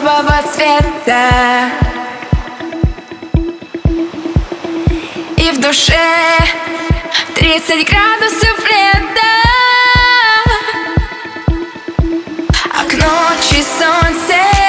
лето И в душе 30 градусов лета. А к ночи солнце